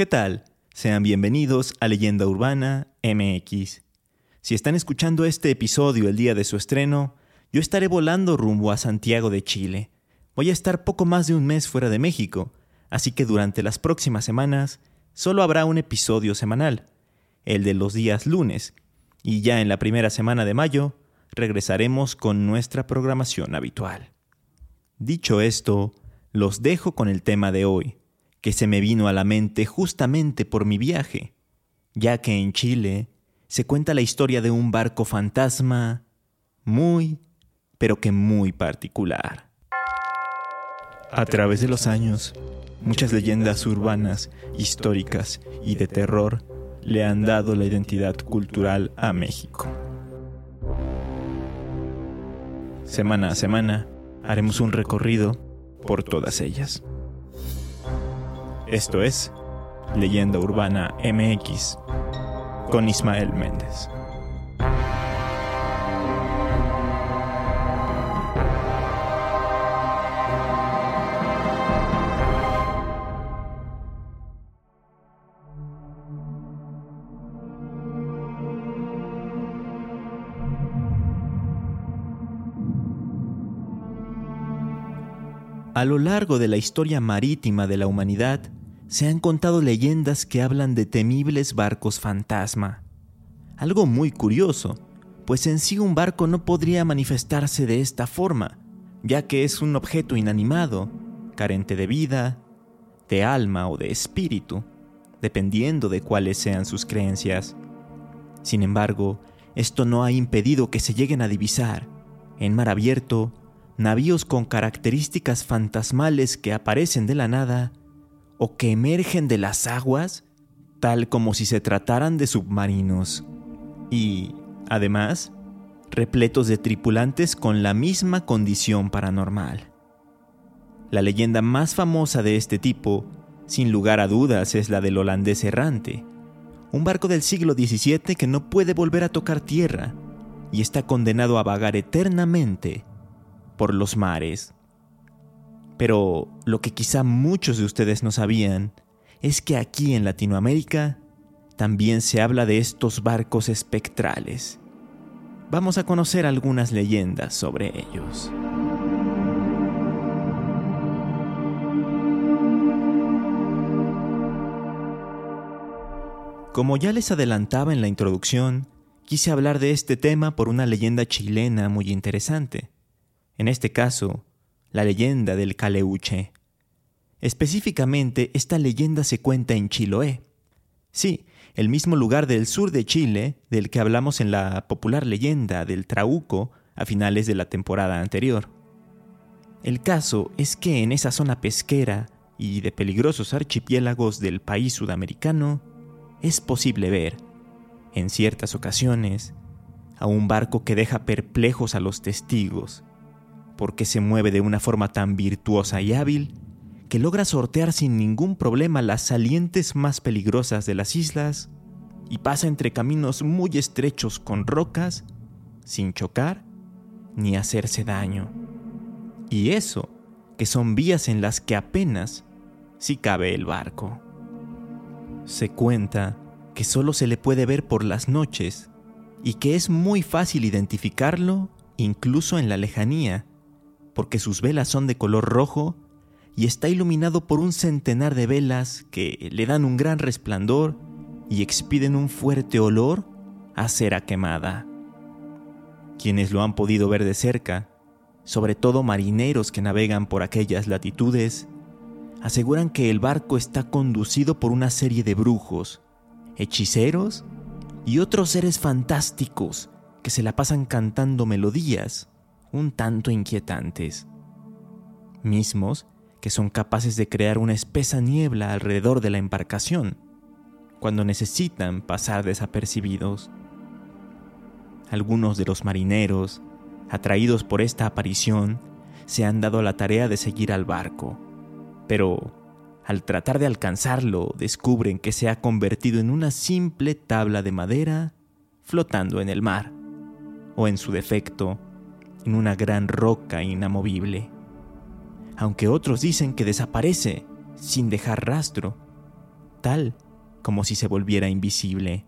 ¿Qué tal? Sean bienvenidos a Leyenda Urbana MX. Si están escuchando este episodio el día de su estreno, yo estaré volando rumbo a Santiago de Chile. Voy a estar poco más de un mes fuera de México, así que durante las próximas semanas solo habrá un episodio semanal, el de los días lunes, y ya en la primera semana de mayo regresaremos con nuestra programación habitual. Dicho esto, los dejo con el tema de hoy, que se me vino a la mente justamente por mi viaje, ya que en Chile se cuenta la historia de un barco fantasma muy, pero que muy particular. A través de los años, muchas leyendas urbanas, históricas y de terror le han dado la identidad cultural a México. Semana a semana haremos un recorrido por todas ellas. Esto es Leyenda Urbana MX con Ismael Méndez. A lo largo de la historia marítima de la humanidad, se han contado leyendas que hablan de temibles barcos fantasma. Algo muy curioso, pues en sí un barco no podría manifestarse de esta forma, ya que es un objeto inanimado, carente de vida, de alma o de espíritu, dependiendo de cuáles sean sus creencias. Sin embargo, esto no ha impedido que se lleguen a divisar, en mar abierto, navíos con características fantasmales que aparecen de la nada o que emergen de las aguas, tal como si se trataran de submarinos. Y, además, repletos de tripulantes con la misma condición paranormal. La leyenda más famosa de este tipo, sin lugar a dudas, es la del holandés errante, un barco del siglo XVII que no puede volver a tocar tierra y está condenado a vagar eternamente por los mares. Pero lo que quizá muchos de ustedes no sabían es que aquí en Latinoamérica también se habla de estos barcos espectrales. Vamos a conocer algunas leyendas sobre ellos. Como ya les adelantaba en la introducción, quise hablar de este tema por una leyenda chilena muy interesante en este caso, la leyenda del Caleuche. Específicamente, esta leyenda se cuenta en Chiloé. Sí, el mismo lugar del sur de Chile del que hablamos en la popular leyenda del Trauco a finales de la temporada anterior. El caso es que en esa zona pesquera y de peligrosos archipiélagos del país sudamericano es posible ver, en ciertas ocasiones, a un barco que deja perplejos a los testigos porque se mueve de una forma tan virtuosa y hábil que logra sortear sin ningún problema las salientes más peligrosas de las islas y pasa entre caminos muy estrechos con rocas sin chocar ni hacerse daño. Y eso, que son vías en las que apenas si cabe el barco. Se cuenta que solo se le puede ver por las noches y que es muy fácil identificarlo incluso en la lejanía, porque sus velas son de color rojo y está iluminado por un centenar de velas que le dan un gran resplandor y expiden un fuerte olor a cera quemada. Quienes lo han podido ver de cerca, sobre todo marineros que navegan por aquellas latitudes, aseguran que el barco está conducido por una serie de brujos, hechiceros y otros seres fantásticos que se la pasan cantando melodías un tanto inquietantes, mismos que son capaces de crear una espesa niebla alrededor de la embarcación cuando necesitan pasar desapercibidos. Algunos de los marineros, atraídos por esta aparición, se han dado la tarea de seguir al barco, pero al tratar de alcanzarlo descubren que se ha convertido en una simple tabla de madera flotando en el mar, o en su defecto, en una gran roca inamovible. Aunque otros dicen que desaparece sin dejar rastro, tal como si se volviera invisible.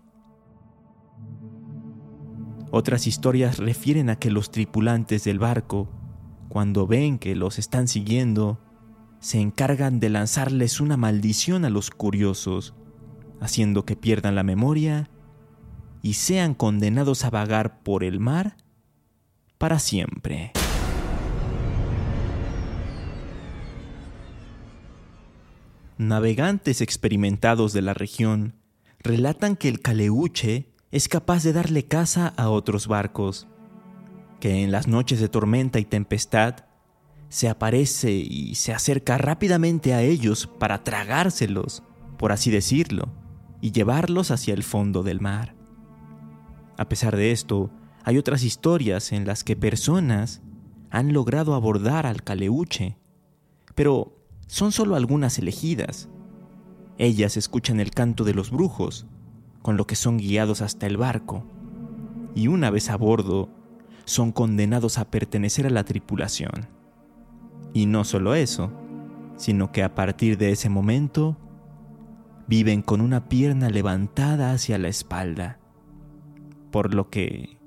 Otras historias refieren a que los tripulantes del barco, cuando ven que los están siguiendo, se encargan de lanzarles una maldición a los curiosos, haciendo que pierdan la memoria y sean condenados a vagar por el mar para siempre. Navegantes experimentados de la región relatan que el caleuche es capaz de darle caza a otros barcos, que en las noches de tormenta y tempestad se aparece y se acerca rápidamente a ellos para tragárselos, por así decirlo, y llevarlos hacia el fondo del mar. A pesar de esto, hay otras historias en las que personas han logrado abordar al caleuche, pero son solo algunas elegidas. Ellas escuchan el canto de los brujos, con lo que son guiados hasta el barco, y una vez a bordo, son condenados a pertenecer a la tripulación. Y no solo eso, sino que a partir de ese momento, viven con una pierna levantada hacia la espalda, por lo que,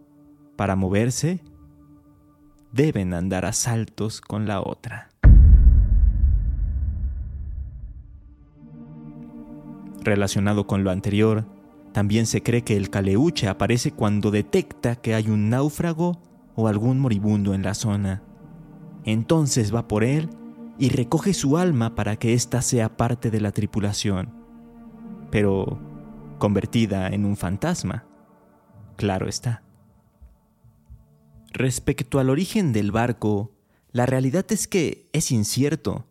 para moverse, deben andar a saltos con la otra. Relacionado con lo anterior, también se cree que el caleuche aparece cuando detecta que hay un náufrago o algún moribundo en la zona. Entonces va por él y recoge su alma para que ésta sea parte de la tripulación, pero convertida en un fantasma. Claro está. Respecto al origen del barco, la realidad es que es incierto,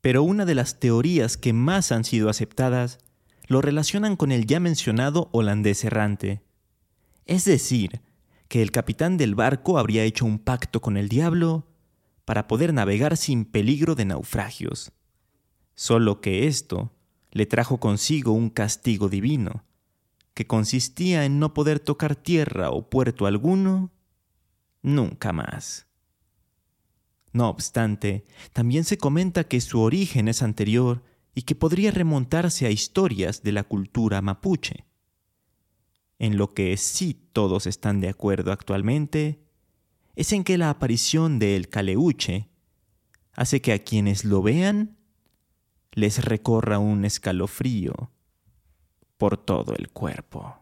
pero una de las teorías que más han sido aceptadas lo relacionan con el ya mencionado holandés errante. Es decir, que el capitán del barco habría hecho un pacto con el diablo para poder navegar sin peligro de naufragios. Solo que esto le trajo consigo un castigo divino, que consistía en no poder tocar tierra o puerto alguno nunca más. No obstante, también se comenta que su origen es anterior y que podría remontarse a historias de la cultura mapuche. En lo que sí todos están de acuerdo actualmente es en que la aparición del caleuche hace que a quienes lo vean les recorra un escalofrío por todo el cuerpo.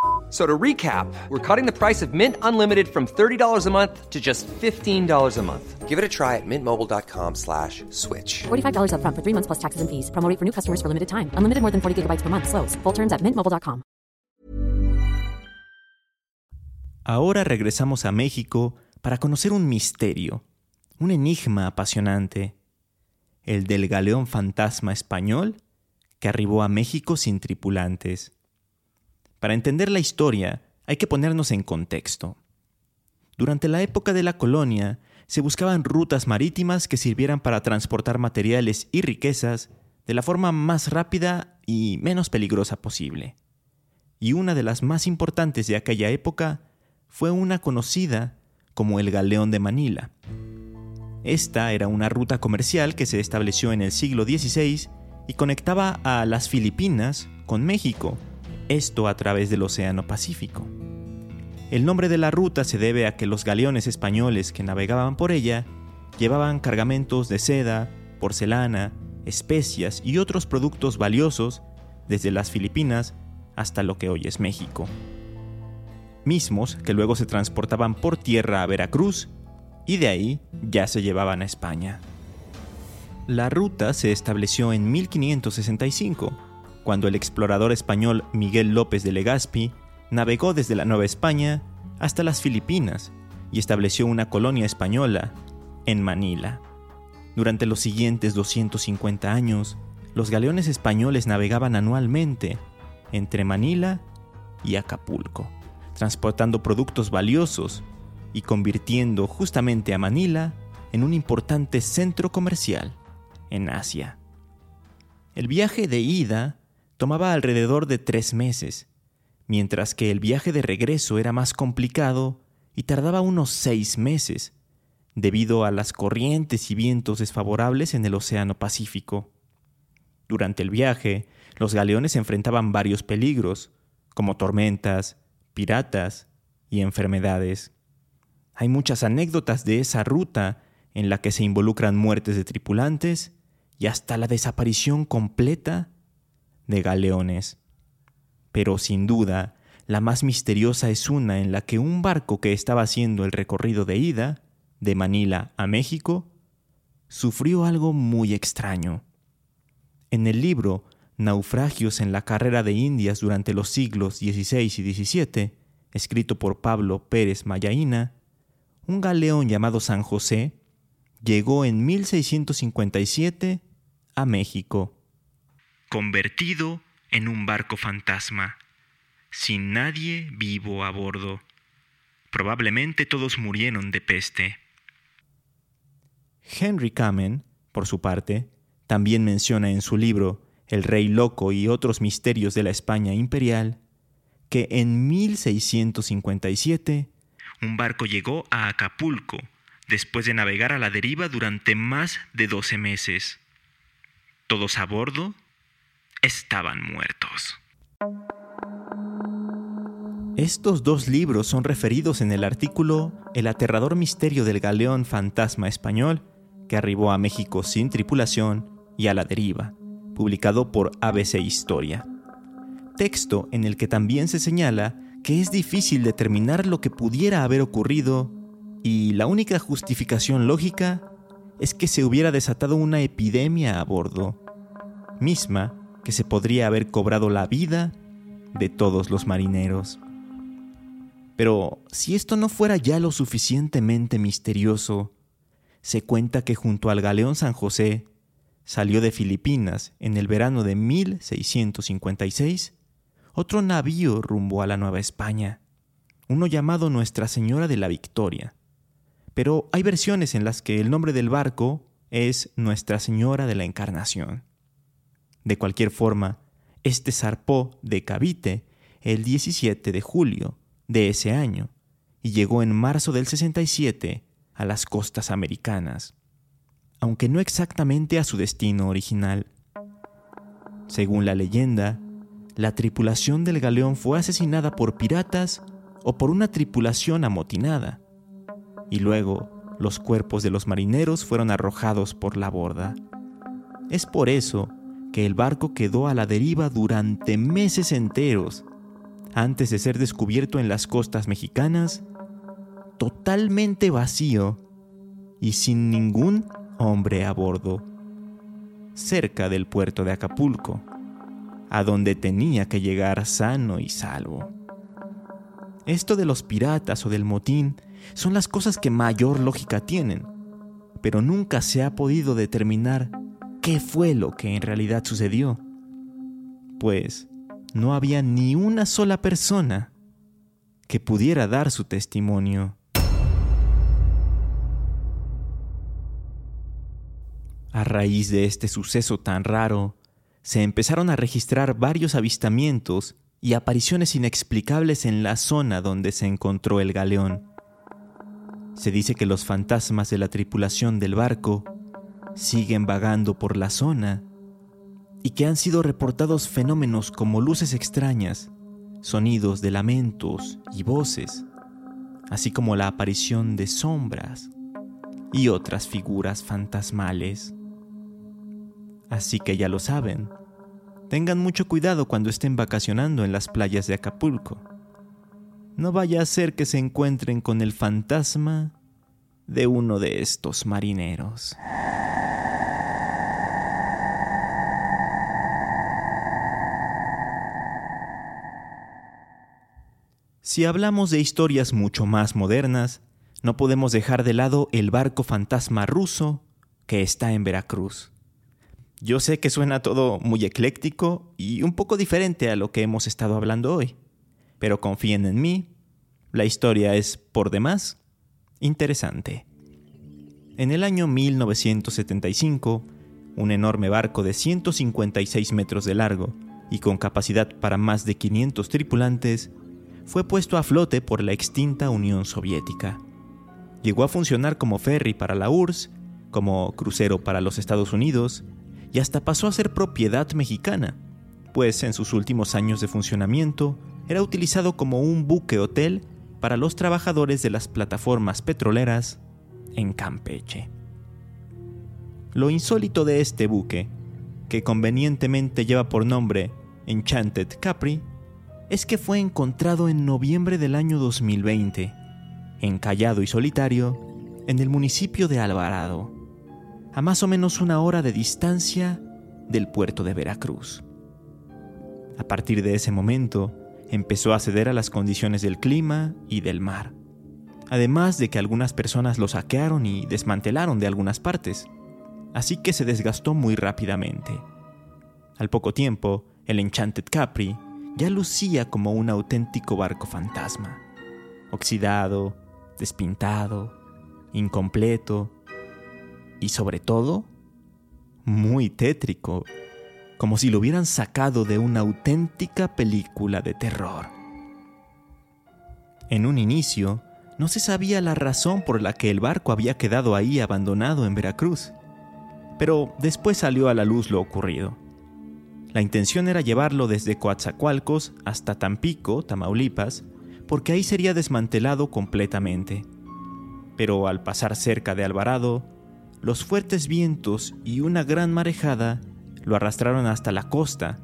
So to recap, we're cutting the price of Mint Unlimited from $30 a month to just $15 a month. Give it a try at mintmobile.com slash switch. $45 up front for three months plus taxes and fees. Promoting for new customers for limited time. Unlimited more than 40 gigabytes per month. Slows. Full terms at mintmobile.com. Ahora regresamos a México para conocer un misterio, un enigma apasionante. El del galeón fantasma español que arribó a México sin tripulantes. Para entender la historia, hay que ponernos en contexto. Durante la época de la colonia, se buscaban rutas marítimas que sirvieran para transportar materiales y riquezas de la forma más rápida y menos peligrosa posible. Y una de las más importantes de aquella época fue una conocida como el Galeón de Manila. Esta era una ruta comercial que se estableció en el siglo XVI y conectaba a las Filipinas con México esto a través del Océano Pacífico. El nombre de la ruta se debe a que los galeones españoles que navegaban por ella llevaban cargamentos de seda, porcelana, especias y otros productos valiosos desde las Filipinas hasta lo que hoy es México. Mismos que luego se transportaban por tierra a Veracruz y de ahí ya se llevaban a España. La ruta se estableció en 1565 cuando el explorador español Miguel López de Legazpi navegó desde la Nueva España hasta las Filipinas y estableció una colonia española en Manila. Durante los siguientes 250 años, los galeones españoles navegaban anualmente entre Manila y Acapulco, transportando productos valiosos y convirtiendo justamente a Manila en un importante centro comercial en Asia. El viaje de ida tomaba alrededor de tres meses, mientras que el viaje de regreso era más complicado y tardaba unos seis meses, debido a las corrientes y vientos desfavorables en el Océano Pacífico. Durante el viaje, los galeones enfrentaban varios peligros, como tormentas, piratas y enfermedades. Hay muchas anécdotas de esa ruta en la que se involucran muertes de tripulantes y hasta la desaparición completa de galeones. Pero sin duda, la más misteriosa es una en la que un barco que estaba haciendo el recorrido de ida, de Manila a México, sufrió algo muy extraño. En el libro Naufragios en la carrera de Indias durante los siglos XVI y XVII, escrito por Pablo Pérez Mayaína, un galeón llamado San José llegó en 1657 a México, convertido en un barco fantasma, sin nadie vivo a bordo. Probablemente todos murieron de peste. Henry Kamen, por su parte, también menciona en su libro El Rey Loco y otros misterios de la España imperial, que en 1657 un barco llegó a Acapulco después de navegar a la deriva durante más de 12 meses. Todos a bordo estaban muertos. Estos dos libros son referidos en el artículo El aterrador misterio del galeón fantasma español que arribó a México sin tripulación y a la deriva, publicado por ABC Historia. Texto en el que también se señala que es difícil determinar lo que pudiera haber ocurrido y la única justificación lógica es que se hubiera desatado una epidemia a bordo, misma que se podría haber cobrado la vida de todos los marineros. Pero si esto no fuera ya lo suficientemente misterioso, se cuenta que junto al galeón San José salió de Filipinas en el verano de 1656 otro navío rumbo a la Nueva España, uno llamado Nuestra Señora de la Victoria. Pero hay versiones en las que el nombre del barco es Nuestra Señora de la Encarnación. De cualquier forma, este zarpó de Cavite el 17 de julio de ese año y llegó en marzo del 67 a las costas americanas, aunque no exactamente a su destino original. Según la leyenda, la tripulación del galeón fue asesinada por piratas o por una tripulación amotinada, y luego los cuerpos de los marineros fueron arrojados por la borda. Es por eso que el barco quedó a la deriva durante meses enteros, antes de ser descubierto en las costas mexicanas, totalmente vacío y sin ningún hombre a bordo, cerca del puerto de Acapulco a donde tenía que llegar sano y salvo. Esto de los piratas o del motín son las cosas que mayor lógica tienen, pero nunca se ha podido determinar qué fue lo que en realidad sucedió, pues no había ni una sola persona que pudiera dar su testimonio. A raíz de este suceso tan raro, se empezaron a registrar varios avistamientos y apariciones inexplicables en la zona donde se encontró el galeón. Se dice que los fantasmas de la tripulación del barco siguen vagando por la zona y que han sido reportados fenómenos como luces extrañas, sonidos de lamentos y voces, así como la aparición de sombras y otras figuras fantasmales. Así que ya lo saben. Tengan mucho cuidado cuando estén vacacionando en las playas de Acapulco. No vaya a ser que se encuentren con el fantasma de uno de estos marineros. Si hablamos de historias mucho más modernas, no podemos dejar de lado el barco fantasma ruso que está en Veracruz. Yo sé que suena todo muy ecléctico y un poco diferente a lo que hemos estado hablando hoy, pero confíen en mí, la historia es, por demás, interesante. En el año 1975, un enorme barco de 156 metros de largo y con capacidad para más de 500 tripulantes fue puesto a flote por la extinta Unión Soviética. Llegó a funcionar como ferry para la URSS, como crucero para los Estados Unidos y hasta pasó a ser propiedad mexicana, pues en sus últimos años de funcionamiento era utilizado como un buque hotel para los trabajadores de las plataformas petroleras en Campeche. Lo insólito de este buque, que convenientemente lleva por nombre Enchanted Capri, es que fue encontrado en noviembre del año 2020, encallado y solitario, en el municipio de Alvarado, a más o menos una hora de distancia del puerto de Veracruz. A partir de ese momento, empezó a ceder a las condiciones del clima y del mar, además de que algunas personas lo saquearon y desmantelaron de algunas partes, así que se desgastó muy rápidamente. Al poco tiempo, el Enchanted Capri ya lucía como un auténtico barco fantasma, oxidado, despintado, incompleto y sobre todo muy tétrico, como si lo hubieran sacado de una auténtica película de terror. En un inicio, no se sabía la razón por la que el barco había quedado ahí abandonado en Veracruz, pero después salió a la luz lo ocurrido. La intención era llevarlo desde Coatzacoalcos hasta Tampico, Tamaulipas, porque ahí sería desmantelado completamente. Pero al pasar cerca de Alvarado, los fuertes vientos y una gran marejada lo arrastraron hasta la costa,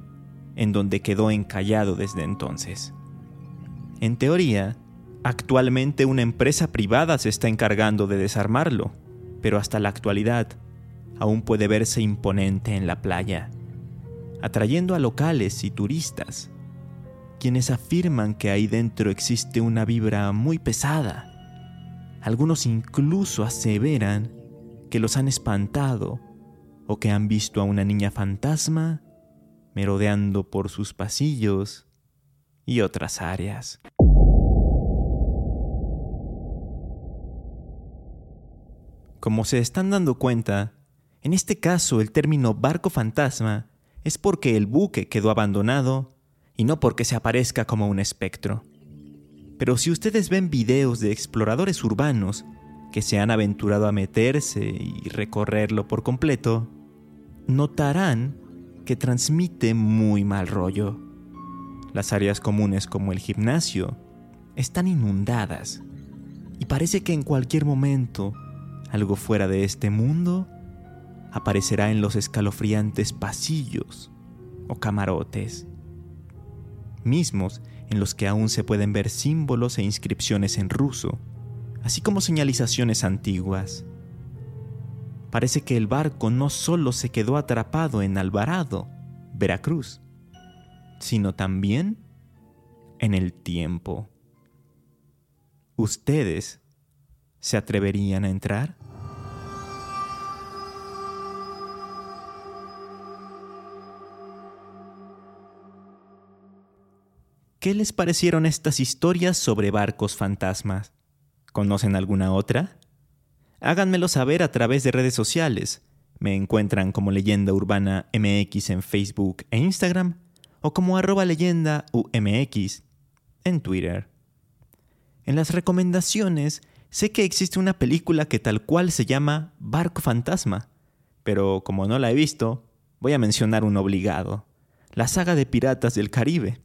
en donde quedó encallado desde entonces. En teoría, actualmente una empresa privada se está encargando de desarmarlo, pero hasta la actualidad aún puede verse imponente en la playa, atrayendo a locales y turistas, quienes afirman que ahí dentro existe una vibra muy pesada. Algunos incluso aseveran que los han espantado o que han visto a una niña fantasma merodeando por sus pasillos y otras áreas. Como se están dando cuenta, en este caso el término barco fantasma es porque el buque quedó abandonado y no porque se aparezca como un espectro. Pero si ustedes ven videos de exploradores urbanos que se han aventurado a meterse y recorrerlo por completo, notarán que transmite muy mal rollo. Las áreas comunes como el gimnasio están inundadas y parece que en cualquier momento algo fuera de este mundo aparecerá en los escalofriantes pasillos o camarotes, mismos en los que aún se pueden ver símbolos e inscripciones en ruso, así como señalizaciones antiguas parece que el barco no solo se quedó atrapado en Alvarado, Veracruz, sino también en el tiempo. ¿Ustedes se atreverían a entrar? ¿Qué les parecieron estas historias sobre barcos fantasmas? ¿Conocen alguna otra? Háganmelo saber a través de redes sociales. Me encuentran como Leyenda Urbana MX en Facebook e Instagram o como arroba leyenda UMX en Twitter. En las recomendaciones sé que existe una película que tal cual se llama Barco Fantasma, pero como no la he visto, voy a mencionar un obligado, la saga de Piratas del Caribe,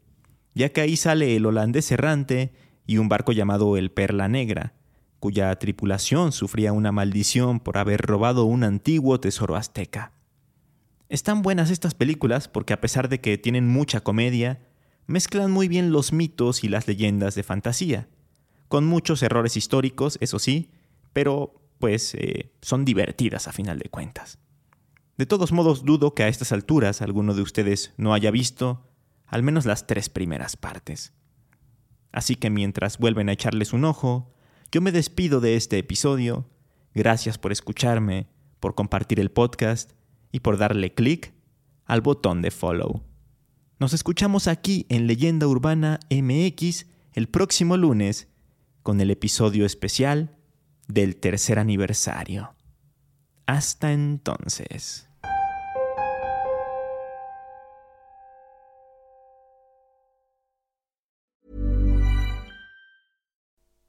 ya que ahí sale el holandés errante y un barco llamado el Perla Negra, cuya tripulación sufría una maldición por haber robado un antiguo tesoro azteca. Están buenas estas películas porque a pesar de que tienen mucha comedia, mezclan muy bien los mitos y las leyendas de fantasía, con muchos errores históricos, eso sí, pero pues eh, son divertidas a final de cuentas. De todos modos, dudo que a estas alturas alguno de ustedes no haya visto al menos las tres primeras partes. Así que mientras vuelven a echarles un ojo, yo me despido de este episodio. Gracias por escucharme, por compartir el podcast y por darle clic al botón de follow. Nos escuchamos aquí en Leyenda Urbana MX el próximo lunes con el episodio especial del tercer aniversario. Hasta entonces.